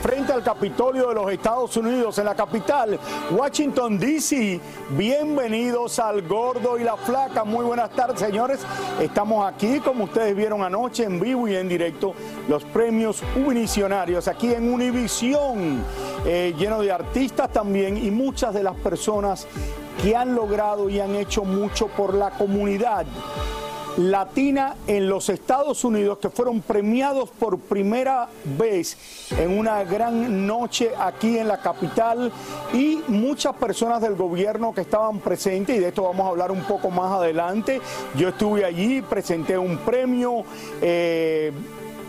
Frente al Capitolio de los Estados Unidos, en la capital, Washington, D.C. Bienvenidos al Gordo y la Flaca. Muy buenas tardes, señores. Estamos aquí, como ustedes vieron anoche, en vivo y en directo, los premios Univisionarios aquí en Univisión, eh, lleno de artistas también y muchas de las personas que han logrado y han hecho mucho por la comunidad latina en los Estados Unidos que fueron premiados por primera vez en una gran noche aquí en la capital y muchas personas del gobierno que estaban presentes y de esto vamos a hablar un poco más adelante. Yo estuve allí, presenté un premio. eh,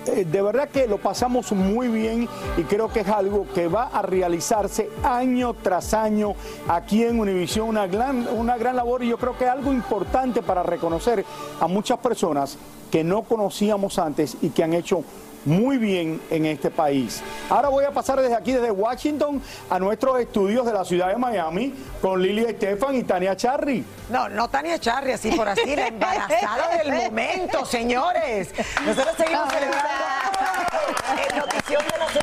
de verdad que lo pasamos muy bien y creo que es algo que va a realizarse año tras año aquí en Univisión, una gran, una gran labor y yo creo que es algo importante para reconocer a muchas personas que no conocíamos antes y que han hecho muy bien en este país. Ahora voy a pasar desde aquí, desde Washington, a nuestros estudios de la ciudad de Miami con Lilia Estefan y Tania Charry. No, no Tania Charri, así por así, la embarazada del momento, señores. Nosotros seguimos celebrando el notición de la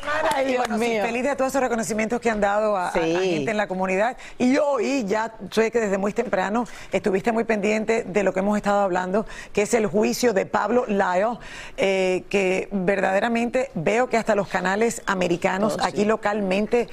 bueno, feliz de todos esos reconocimientos que han dado a, a- a gente en la comunidad. Y hoy ya sé que desde muy temprano estuviste muy pendiente de lo que hemos estado hablando, que es el juicio de Pablo Lyle, eh, que verdaderamente veo que hasta los canales americanos aquí localmente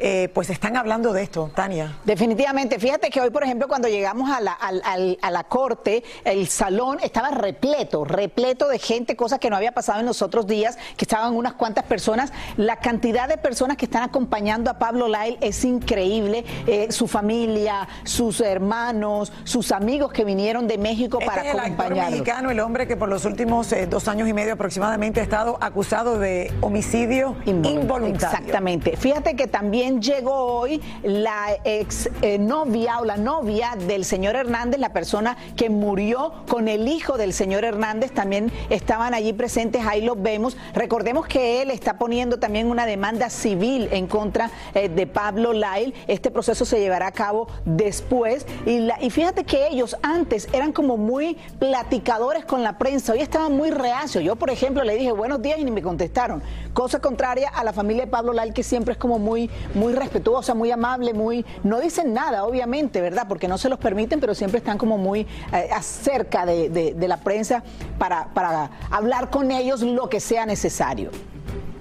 eh, pues están hablando de esto, Tania. Definitivamente. Fíjate que hoy, por ejemplo, cuando llegamos a la, a la corte, el salón estaba repleto, repleto de gente, cosa que no había pasado en los otros días, que estaban unas cuantas personas. La cantidad de personas que están acompañando a Pablo Lyle es increíble. Eh, su familia, sus hermanos, sus amigos que vinieron de México Este para es el actor mexicano, el hombre que por los últimos eh, dos años y medio aproximadamente ha estado acusado de homicidio involuntario. Exactamente. Fíjate que también llegó hoy la ex eh, novia o la novia del señor Hernández, la persona que murió con el hijo del señor Hernández, también estaban allí presentes, ahí los vemos. Recordemos que él está poniendo también una demanda civil en contra eh, de Pablo Lyle. Este proceso se llevará a cabo después. Y, fíjate que ellos antes eran como muy platicadores con la prensa, hoy estaban muy reacios. Yo, por ejemplo, le dije buenos días y ni me contestaron. Cosa contraria a la familia de Pablo Lyle, que siempre es como muy, muy respetuosa, muy amable, muy. No dicen nada, obviamente, ¿verdad? Porque no se los permiten, pero siempre están como muy eh, acerca de, la prensa para hablar con ellos lo que sea necesario.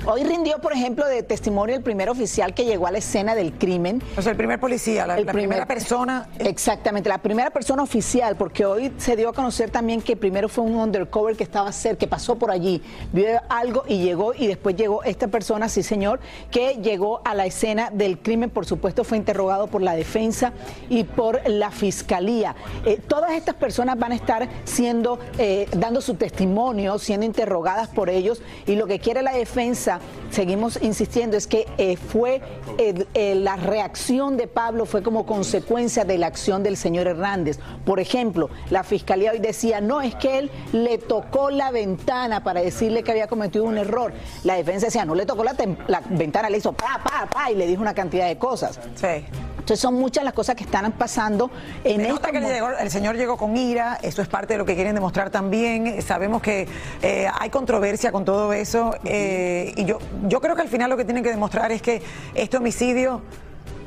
Hoy rindió, por ejemplo, de testimonio el primer oficial que llegó a la escena del crimen. O sea, el primer policía, la, El la primer- primera persona. Exactamente, la primera persona oficial, porque hoy se dio a conocer también que primero fue un undercover que estaba cerca, que pasó por allí, vio algo y llegó, y después llegó esta persona, sí señor, que llegó a la escena del crimen, por supuesto fue interrogado por la defensa y por la fiscalía. Eh, todas estas personas van a estar siendo, eh, dando su testimonio, siendo interrogadas por ellos, y lo que quiere la defensa, seguimos insistiendo, es que eh, fue eh, la reacción de Pablo fue como consecuencia de la acción del señor Hernández. Por ejemplo, la fiscalía hoy decía, no, es que él le tocó la ventana para decirle que había cometido un error. La defensa decía, no le tocó la, la ventana, le hizo pa, pa, pa, y le dijo una cantidad de cosas. Sí. Entonces son muchas las cosas que están pasando en estos que llegó- el señor llegó con ira, eso es parte de lo que quieren demostrar también. Sabemos que eh, hay controversia con todo eso eh, y yo, yo creo que al final lo que tienen que demostrar es que este homicidio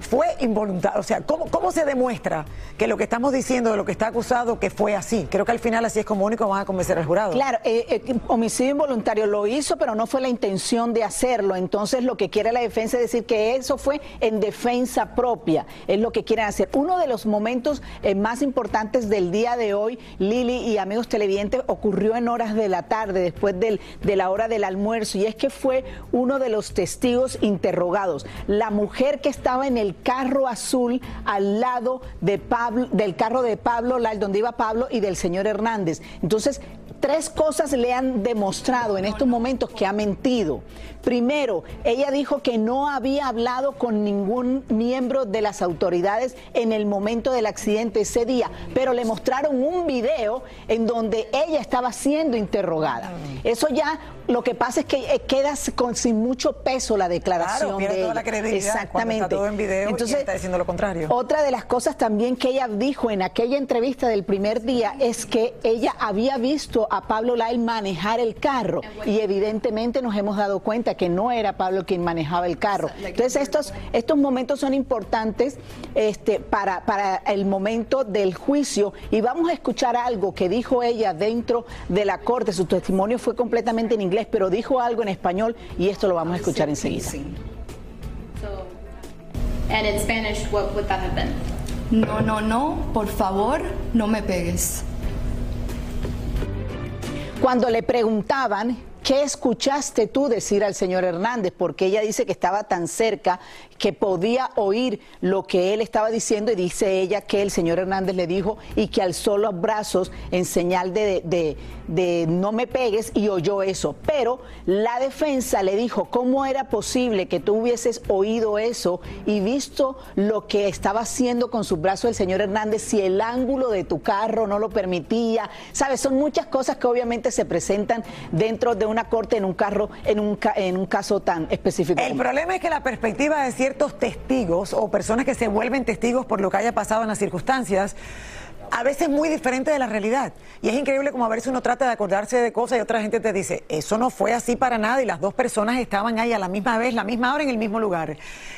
fue involuntario. O sea, ¿cómo, ¿cómo se demuestra que lo que estamos diciendo de lo que está acusado que fue así? Creo que al final así es como único van a convencer al jurado. Claro, eh, eh, homicidio involuntario lo hizo, pero no fue la intención de hacerlo. Entonces lo que quiere la defensa es decir que eso fue en defensa propia. Es lo que quieren hacer. Uno de los momentos eh, más importantes del día de hoy, Lili y amigos televidentes, ocurrió en horas de la tarde, después del, de la hora del almuerzo, y es que fue uno de los testigos interrogados. La mujer que estaba en el carro azul al lado de Pablo, del carro de Pablo, donde iba Pablo y del señor Hernández. Entonces, tres cosas le han demostrado en estos momentos que ha mentido. Primero, ella dijo que no había hablado con ningún miembro de las autoridades en el momento del accidente ese día, pero le mostraron un video en donde ella estaba siendo interrogada. Eso ya lo que pasa es que eh, queda con, sin mucho peso la declaración de toda la credibilidad Exactamente. Está todo en video Entonces, está diciendo lo contrario. Otra de las cosas también que ella dijo en aquella entrevista del primer día es que ella había visto a Pablo Lyle manejar el carro y evidentemente nos hemos dado cuenta que no era Pablo quien manejaba el carro. Entonces estos, estos momentos son importantes este, para, para el momento del juicio y vamos a escuchar algo que dijo ella dentro de la corte. Su testimonio fue completamente en inglés pero dijo algo en español y esto lo vamos a escuchar enseguida. No, no, no, por favor, no me pegues. Cuando le preguntaban ¿Qué escuchaste tú decir al señor Hernández? Porque ella dice que estaba tan cerca que podía oír lo que él estaba diciendo y dice ella que el señor Hernández le dijo y que alzó los brazos en señal de, de, no me pegues y oyó eso. Pero la defensa le dijo, ¿cómo era posible que tú hubieses oído eso y visto lo que estaba haciendo con sus brazos el señor Hernández si el ángulo de tu carro no lo permitía? Sabes, son muchas cosas que obviamente se presentan dentro de un una corte en un carro, en un, en un caso tan específico. El problema es que la perspectiva de ciertos testigos o personas que se vuelven testigos por lo que haya pasado en las circunstancias, a veces muy diferente de la realidad. Y es increíble como a veces uno trata de acordarse de cosas y otra gente te dice, eso no fue así para nada y las dos personas estaban ahí a la misma vez, la misma hora, en el mismo lugar.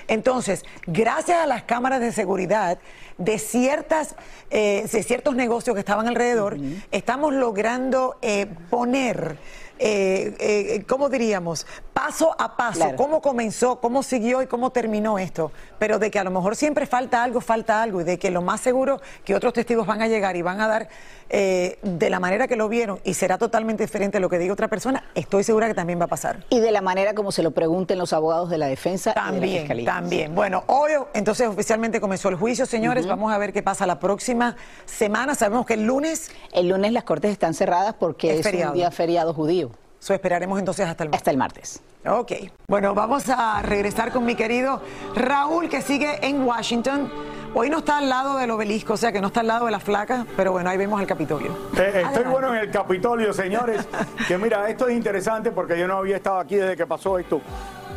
Entonces, gracias a las cámaras de seguridad de, ciertas, eh, de ciertos negocios que estaban alrededor, estamos logrando eh, poner eh, eh, ¿cómo diríamos? Paso a paso, cómo comenzó, cómo siguió y cómo terminó esto. Pero de que a lo mejor siempre falta algo, falta algo, y de que lo más seguro que otros testigos van a llegar y van a dar eh, de la manera que lo vieron y será totalmente diferente a lo que diga otra persona, estoy segura que también va a pasar. Y de la manera como se lo pregunten los abogados de la defensa también, y de la También. Bueno, hoy entonces oficialmente comenzó el juicio, señores. Vamos a ver qué pasa la próxima semana. Sabemos que el lunes. El lunes las cortes están cerradas porque es, un día feriado judío. So esperaremos entonces hasta el martes. Hasta el martes. Ok. Bueno, vamos a regresar con mi querido Raúl, que sigue en Washington. Hoy no está al lado del obelisco, o sea que no está al lado de la flaca, pero bueno, ahí vemos el Capitolio. Eh, estoy bueno en el Capitolio, señores. que mira, esto es interesante porque yo no había estado aquí desde que pasó esto.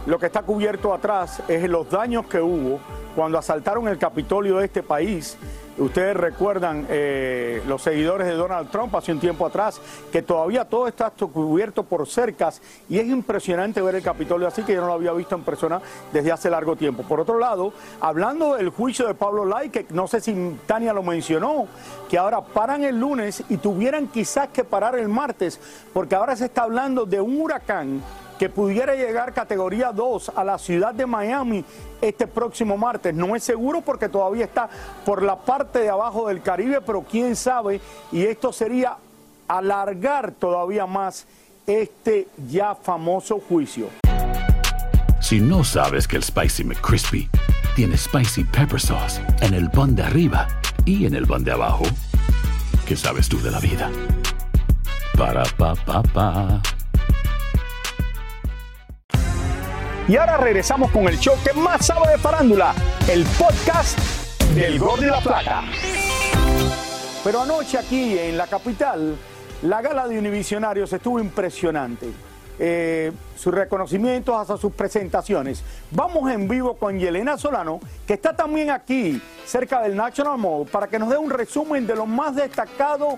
Lo que está cubierto atrás es los daños que hubo cuando asaltaron el Capitolio de este país Ustedes recuerdan eh, los seguidores de Donald Trump hace un tiempo atrás que todavía todo está cubierto por cercas y es impresionante ver el Capitolio así que yo no lo había visto en persona desde hace largo tiempo. Por otro lado, hablando del juicio de Pablo Lai, que no sé si Tania lo mencionó, que ahora paran el lunes y tuvieran quizás que parar el martes, porque ahora se está hablando de un huracán que pudiera llegar categoría 2 a la ciudad de Miami este próximo martes. No es seguro porque todavía está por la parte de abajo del Caribe, pero quién sabe, y esto sería alargar todavía más este ya famoso juicio. Si no sabes que el Spicy McCrispy tiene Spicy Pepper Sauce en el pan de arriba y en el pan de abajo, ¿qué sabes tú de la vida? Para, pa, pa, pa. Y ahora regresamos con el show que más sabe de farándula, el podcast del Gol de la Plata. Pero anoche aquí en la capital, la gala de Univisionarios estuvo impresionante. Eh, sus reconocimientos hasta sus presentaciones. Vamos en vivo con Yelena Solano, que está también aquí cerca del National Mall, para que nos dé un resumen de lo más destacado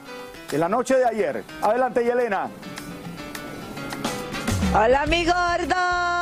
de la noche de ayer. Adelante, Yelena. Hola, mi gordo.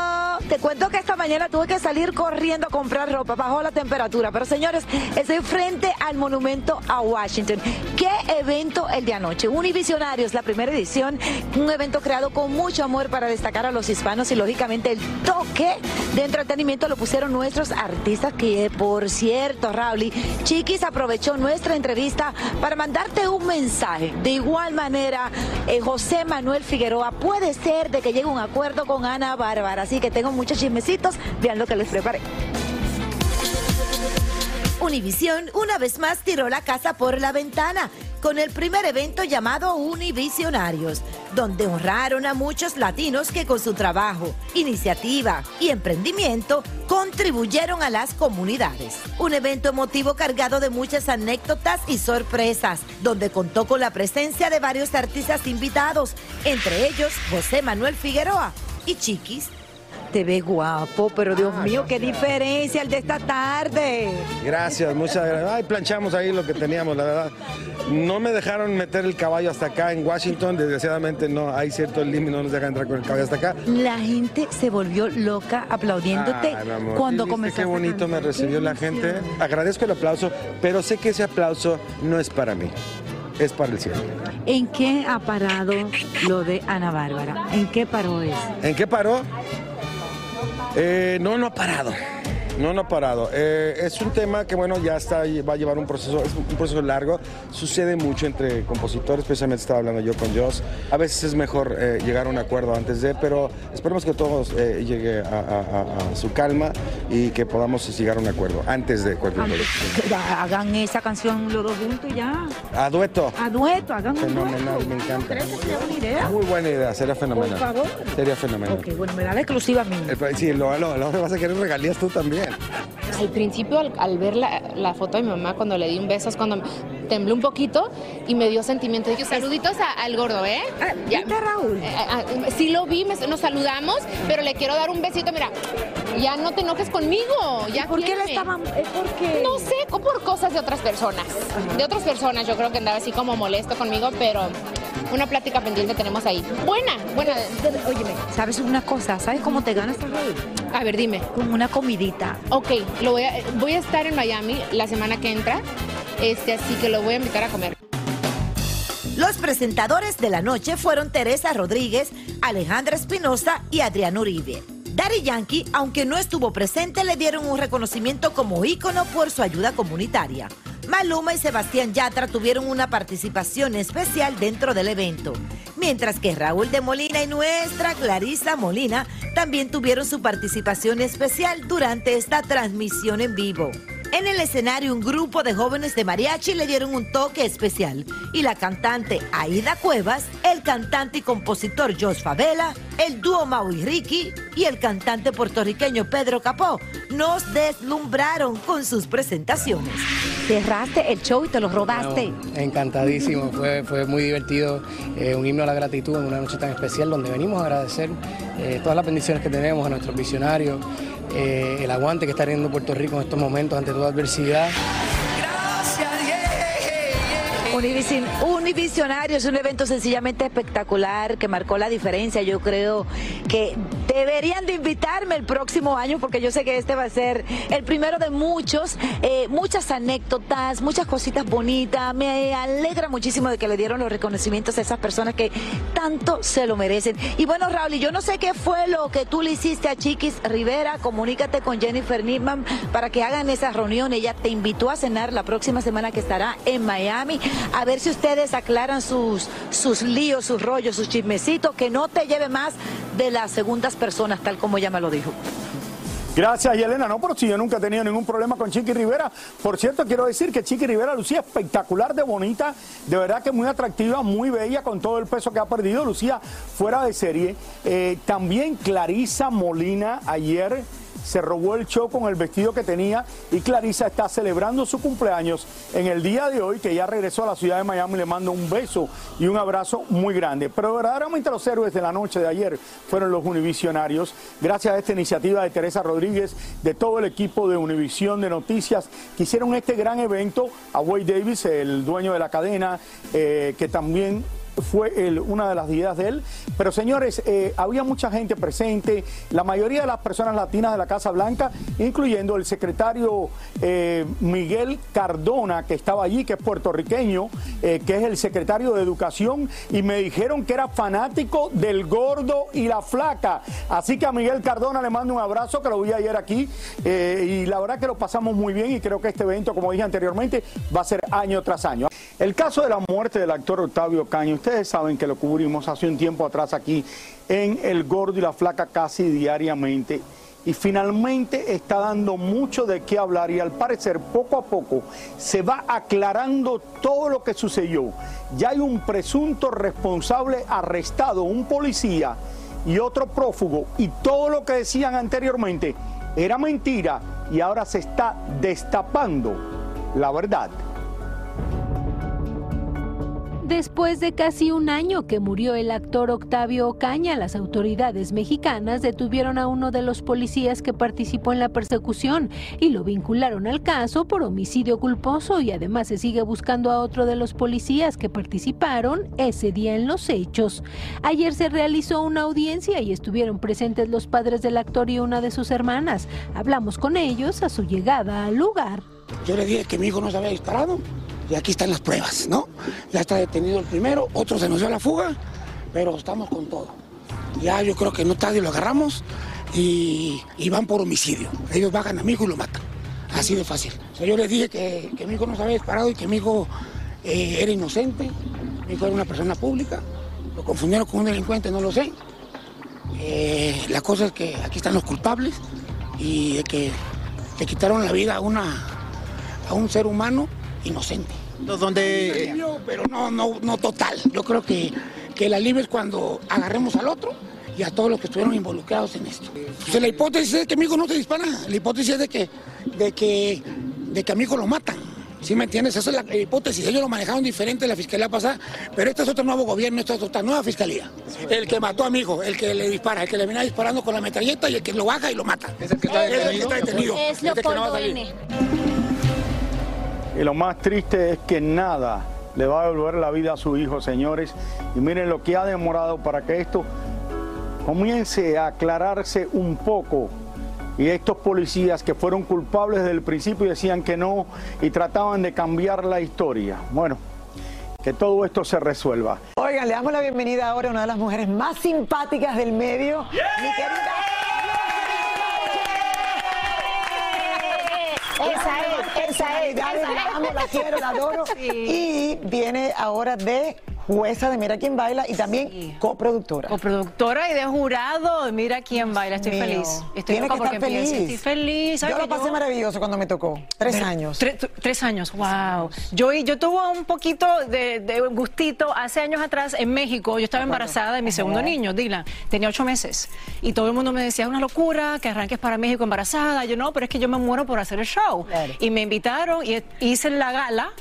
Te cuento que esta mañana tuve que salir corriendo a comprar ropa, bajó la temperatura. Pero señores, estoy frente al monumento a Washington. ¿Qué evento el de anoche? Univisionarios, la primera edición, un evento creado con mucho amor para destacar a los hispanos y lógicamente el toque de entretenimiento lo pusieron nuestros artistas que, por cierto, Rauli, Chiquis aprovechó nuestra entrevista para mandarte un mensaje. De igual manera, eh, José Manuel Figueroa puede ser de que llegue un acuerdo con Ana Bárbara. Así que tengo muchos chismecitos. Vean lo que les preparé. Univisión una vez más tiró la casa por la ventana con el primer evento llamado Univisionarios, donde honraron a muchos latinos que con su trabajo, iniciativa y emprendimiento contribuyeron a las comunidades. Un evento emotivo cargado de muchas anécdotas y sorpresas, donde contó con la presencia de varios artistas invitados, entre ellos José Manuel Figueroa y Chiquis te ve guapo, pero Dios ah, mío, qué diferencia el de esta tarde. Gracias, muchas gracias. Ay, planchamos ahí lo que teníamos, la verdad. No me dejaron meter el caballo hasta acá en Washington, desgraciadamente no, hay cierto límite, no nos dejan entrar con el caballo hasta acá. La gente se volvió loca aplaudiéndote cuando comenzaste. Qué bonito me recibió la gente. Agradezco el aplauso, pero sé que ese aplauso no es para mí es para el cielo. ¿En qué ha parado lo de Ana Bárbara? ¿En qué paró eso? ¿En qué paró? Eh, no, no ha parado. No, no ha parado. Eh, es un tema que, bueno, ya está, va a llevar un proceso, es un proceso largo. Sucede mucho entre compositores, especialmente estaba hablando yo con Joss. A veces es mejor eh, llegar a un acuerdo antes de, pero esperemos que todos eh, llegue a, su calma y que podamos llegar a un acuerdo antes de cualquier cosa. Hagan esa canción los dos juntos ya. A dueto. A dueto, hagan Fenomenal, me encanta. Muy, idea? Muy buena idea, sería fenomenal. Por favor. Sería fenomenal. Ok, bueno, me da la exclusiva a mí. Sí, lo, lo, lo, vas a querer regalías tú también. Al principio, al, ver la, foto de mi mamá cuando le di un beso, es cuando temblé un poquito y me dio sentimiento. Dije, saluditos al gordo, ¿eh? Ah, ya. Raúl? Eh, ah, sí lo vi, nos saludamos, pero le quiero dar un besito. Mira, ya no te enojes conmigo. Ya ¿Por qué le estaban...? ¿Por No sé, por cosas de otras personas. De otras personas, yo creo que andaba así como molesto conmigo, pero una plática pendiente tenemos ahí. Buena, buena. Óyeme, ¿sabes una cosa? ¿Sabes cómo te ganas A ver, dime. Como una comidita. Ok, lo voy, a, voy a estar en Miami la semana que entra, este, así que lo voy a invitar a comer. Los presentadores de la noche fueron Teresa Rodríguez, Alejandra Espinosa y Adrián Uribe. Daddy Yankee, aunque no estuvo presente, le dieron un reconocimiento como ícono por su ayuda comunitaria. Maluma y Sebastián Yatra tuvieron una participación especial dentro del evento, mientras que Raúl de Molina y nuestra Clarisa Molina también tuvieron su participación especial durante esta transmisión en vivo. En el escenario, un grupo de jóvenes de mariachi le dieron un toque especial y la cantante Aida Cuevas, el cantante y compositor Jos Favela, el dúo Mau y Ricky y el cantante puertorriqueño Pedro Capó nos deslumbraron con sus presentaciones. Cerraste el show y te lo robaste. encantadísimo, fue, fue muy divertido, eh, un himno a la gratitud en una noche tan especial donde venimos a agradecer eh, todas las bendiciones que tenemos a nuestros visionarios eh, el aguante que está teniendo Puerto Rico en estos momentos ante toda adversidad. Univisionario es un evento sencillamente espectacular que marcó la diferencia. Yo creo que deberían de invitarme el próximo año porque yo sé que este va a ser el primero de muchos, eh, muchas anécdotas, muchas cositas bonitas. Me alegra muchísimo de que le dieron los reconocimientos a esas personas que tanto se lo merecen. Y bueno, Raúl, yo no sé qué fue lo que tú le hiciste a Chiquis Rivera. Comunícate con Jennifer Nidman para que hagan esa reunión. Ella te invitó a cenar la próxima semana que estará en Miami a ver si ustedes aclaran sus, sus líos, sus rollos, sus chismecitos, que no te lleve más de las segundas personas, tal como ella me lo dijo. Gracias, Yelena. No, pero si yo nunca he tenido ningún problema con Chiqui Rivera. Por cierto, quiero decir que Chiqui Rivera lucía espectacular de bonita, de verdad que muy atractiva, muy bella, con todo el peso que ha perdido. Lucía fuera de serie. Eh, también Clarisa Molina ayer se robó el show con el vestido que tenía y Clarisa está celebrando su cumpleaños en el día de hoy, que ya regresó a la ciudad de Miami, le mando un beso y un abrazo muy grande. Pero verdaderamente los héroes de la noche de ayer fueron los univisionarios, gracias a esta iniciativa de Teresa Rodríguez, de todo el equipo de Univisión de Noticias, que hicieron este gran evento, a Wade Davis, el dueño de la cadena, eh, que también fue una de las ideas de él. Pero señores, eh, había mucha gente presente, la mayoría de las personas latinas de la Casa Blanca, incluyendo el secretario eh, Miguel Cardona, que estaba allí, que es puertorriqueño, eh, que es el secretario de Educación, y me dijeron que era fanático del gordo y la flaca. Así que a Miguel Cardona le mando un abrazo, que lo vi ayer aquí, y la verdad que lo pasamos muy bien y creo que este evento, como dije anteriormente, va a ser año tras año. El caso de la muerte del actor Octavio Caño, ustedes saben que lo cubrimos hace un tiempo atrás aquí en El Gordo y la Flaca casi diariamente. Y finalmente está dando mucho de qué hablar y al parecer poco a poco se va aclarando todo lo que sucedió. Ya hay un presunto responsable arrestado, un policía y otro prófugo y todo lo que decían anteriormente era mentira y ahora se está destapando la verdad. Después de casi un año que murió el actor Octavio Ocaña, las autoridades mexicanas detuvieron a uno de los policías que participó en la persecución y lo vincularon al caso por homicidio culposo y además se sigue buscando a otro de los policías que participaron ese día en los hechos. Ayer se realizó una audiencia y estuvieron presentes los padres del actor y una de sus hermanas. Hablamos con ellos a su llegada al lugar. Yo le dije que mi hijo no se había disparado y aquí están las pruebas, ¿no? Ya está detenido el primero, otro se nos dio la fuga, pero estamos con todo. Ya yo creo que no tarde lo agarramos y, y van por homicidio. Ellos bajan a mi hijo y lo matan. Así de fácil. O sea, yo les dije que, que mi hijo no se había disparado y que mi hijo eh, era inocente. Mi hijo era una persona pública. Lo confundieron con un delincuente, no lo sé. Eh, la cosa es que aquí están los culpables y de que le quitaron la vida a, una, a un ser humano inocente. Donde... Pero no, no, no total. Yo creo que, que el alivio es cuando agarremos al otro y a todos los que estuvieron involucrados en esto. Pues la hipótesis es que mi hijo no se dispara. La hipótesis es de que, de que, de que a mi hijo lo matan. ¿Sí me entiendes? Esa es la hipótesis. Ellos lo manejaron diferente en la fiscalía pasada, pero este es otro nuevo gobierno, esta es otra nueva fiscalía. El que mató a mi hijo, el que le dispara, el que le viene disparando con la metralleta y el que lo baja y lo mata. Es el que está detenido. Es el que está detenido. Es Este que no va a salir. N. Y lo más triste es que nada le va a devolver la vida a su hijo, señores. Y miren lo que ha demorado para que esto comience a aclararse un poco. Y estos policías que fueron culpables desde el principio y decían que no y trataban de cambiar la historia. Bueno, que todo esto se resuelva. Oigan, le damos la bienvenida ahora a una de las mujeres más simpáticas del medio, mi querida. Esa es, esa es, esa La es. amo, la quiero, la adoro. Y viene ahora de jueza de Mira quién baila y también coproductora. Coproductora y de jurado de Mira quién baila. Estoy Mío. feliz. Estoy Tiene loca que estar feliz. Estoy feliz. ¿sabes Yo lo pasé maravilloso cuando me tocó. Tres años. tre- tre- tres años, wow. Yo, yo tuve un poquito de, de gustito hace años atrás en México. Yo estaba embarazada de mi segundo Ajá. niño, Dylan. Tenía ocho meses. Y todo el mundo me decía, es una locura que arranques para México embarazada. Yo no, pero es que yo me muero por hacer el show. Y me invitaron y hice la gala.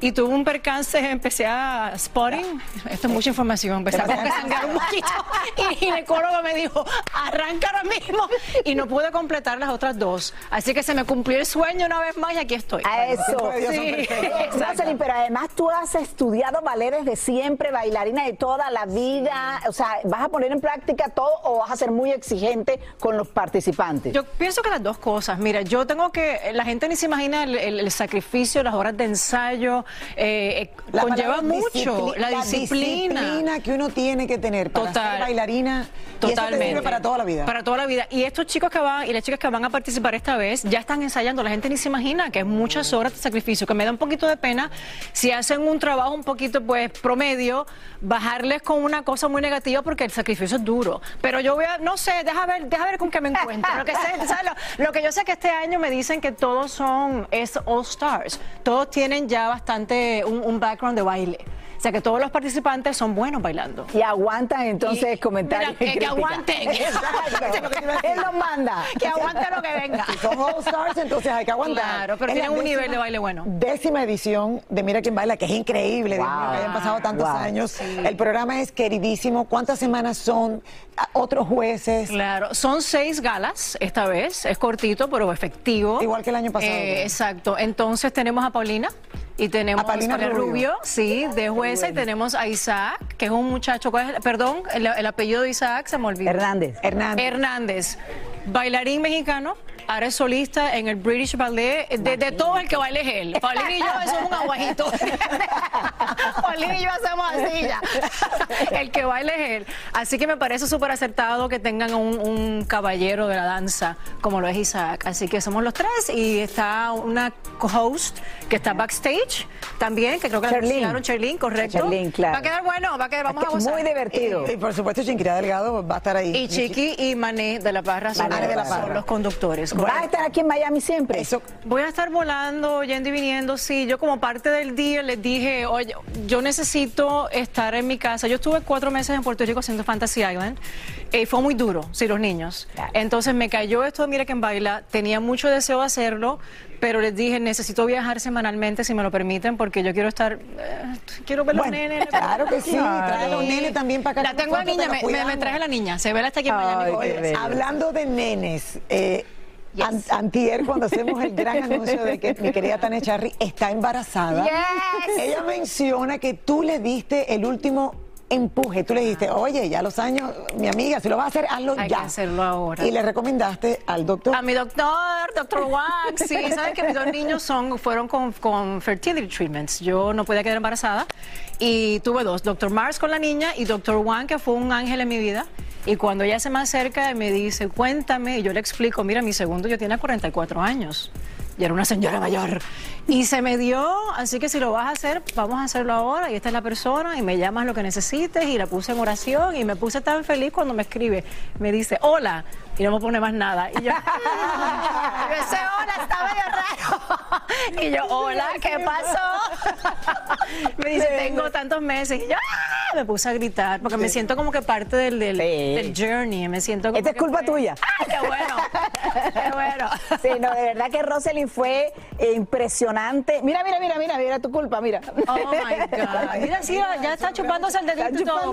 Y tuve un percance, empecé a spotting. Esto es mucha información. Empecé a sangrar un poquito. Y el ginecólogo me dijo, arranca ahora mismo. Y no pude completar las otras dos. Así que se me cumplió el sueño una vez más y aquí estoy. A eso. Sí. Jocelyn, pero además tú has estudiado ballet desde siempre, bailarina de toda la vida. O sea, ¿vas a poner en práctica todo o vas a ser muy exigente con los participantes? Yo pienso que las dos cosas. Mira, yo tengo que. La gente ni se imagina el, el- el sacrificio, las horas de ensayo. Eh, eh, La conlleva mucho. La disciplina. disciplina que uno tiene que tener para Total. ser bailarina. Y eso te Totalmente. sirve para toda la vida. Para toda la vida. Y estos chicos que van y las chicas que van a participar esta vez ya están ensayando. La gente ni se imagina que es muchas horas de sacrificio, que me da un poquito de pena si hacen un trabajo un poquito pues promedio, bajarles con una cosa muy negativa porque el sacrificio es duro. Pero yo voy a, no sé, deja ver, deja ver con qué me encuentro. Lo que, sé, ¿sabes? Lo, lo que yo sé que este año me dicen que todos son, es All Stars. Todos tienen ya bastante un, un background de baile. O sea que todos los participantes son buenos bailando. Y aguantan entonces Y- comentarios. mira, que- que aguanten. Exacto. Él los manda. Que aguante lo que venga. Si son All Stars, entonces hay que aguantar. Claro, pero tienen un nivel de baile bueno. Décima edición de Mira quién baila, que es increíble, Dios mío, Wow. que hayan pasado tantos Wow. años. El programa es queridísimo. ¿Cuántas semanas son? Ah, Otros jueces. Claro, son seis galas esta vez, es cortito pero efectivo. Igual que el año pasado. Eh, exacto, entonces tenemos a Paulina, Y tenemos a Paulina Rubio. sí, de jueza. Y tenemos a Isaac, que es un muchacho, ¿cuál es? perdón, el, el apellido de Isaac se me olvidó. Hernández. Hernández. Hernández, bailarín mexicano. Ahora es solista en el British Ballet. De, de todo el que baile es él. Paulina y yo somos un aguajito. Paulina y yo hacemos así ya. El que baile es él. Así que me parece súper acertado que tengan un, un caballero de la danza como lo es Isaac. Así que somos los tres y está una co-host que está backstage también, que creo que la Charlene. mencionaron, Charlene, correcto. Charlene, claro. Va a quedar bueno, va a quedar, vamos a gozar. Muy divertido. Y, y por supuesto, Chinquira Delgado va a estar ahí. Y Chiqui y Mané de la Parra son, Mané de la son Parra. los conductores. ¿Vas a estar aquí en Miami siempre? Eso, Voy a estar volando, yendo y viniendo, sí. Yo como parte del día les dije, oye, yo necesito estar en mi casa. Yo estuve cuatro meses en Puerto Rico haciendo Fantasy Island. Eh, fue muy duro, sí, los niños. Entonces me cayó esto de Mira que baila. Tenía mucho deseo de hacerlo, pero les dije, necesito viajar semanalmente, si me lo permiten, porque yo quiero estar, eh, quiero ver los Bueno, nenes. claro que sí, trae a los nenes también para acá. La tengo a niña, te me, me- traje la niña. Se ve hasta aquí en Miami. Ay. Hablando de nenes, eh, an- antier cuando hacemos el gran anuncio de que mi querida Tania Charry está embarazada, Yes. ella menciona que tú le diste el último empuje, tú le dijiste, oye, ya los años, mi amiga, si lo vas a hacer, hazlo Hay ya. que hacerlo ahora. Y le recomendaste al doctor. A mi doctor, doctor Wax, sí, saben que mis dos niños son, fueron con, con fertility treatments. Yo no podía quedar embarazada y tuve dos, doctor Mars con la niña y doctor Wang, que fue un ángel en mi vida. Y cuando ella se me acerca y me dice, cuéntame, y yo le explico, mira, mi segundo yo tiene 44 años. Y era una señora mayor. Y se me dio, así que si lo vas a hacer, vamos a hacerlo ahora. Y esta es la persona, y me llamas lo que necesites. Y la puse en oración, y me puse tan feliz cuando me escribe. Me dice, hola, y no me pone más nada. Y yo, ese hola está medio raro. Y yo, hola, ¿qué pasó? Me dice, tengo tantos meses. Y yo, ¡ah! me puse a gritar, porque me siento como que parte del, del, del journey. Me siento como Esta es que culpa fue- tuya. ¡Ay, qué bueno! ¡Qué bueno! Sí, no, de verdad que Rosalind fue eh, impresionante. Mira, mira, mira, mira, mira tu culpa, mira. Oh my God. Mira, sí, ya está chupándose el dedito y todo.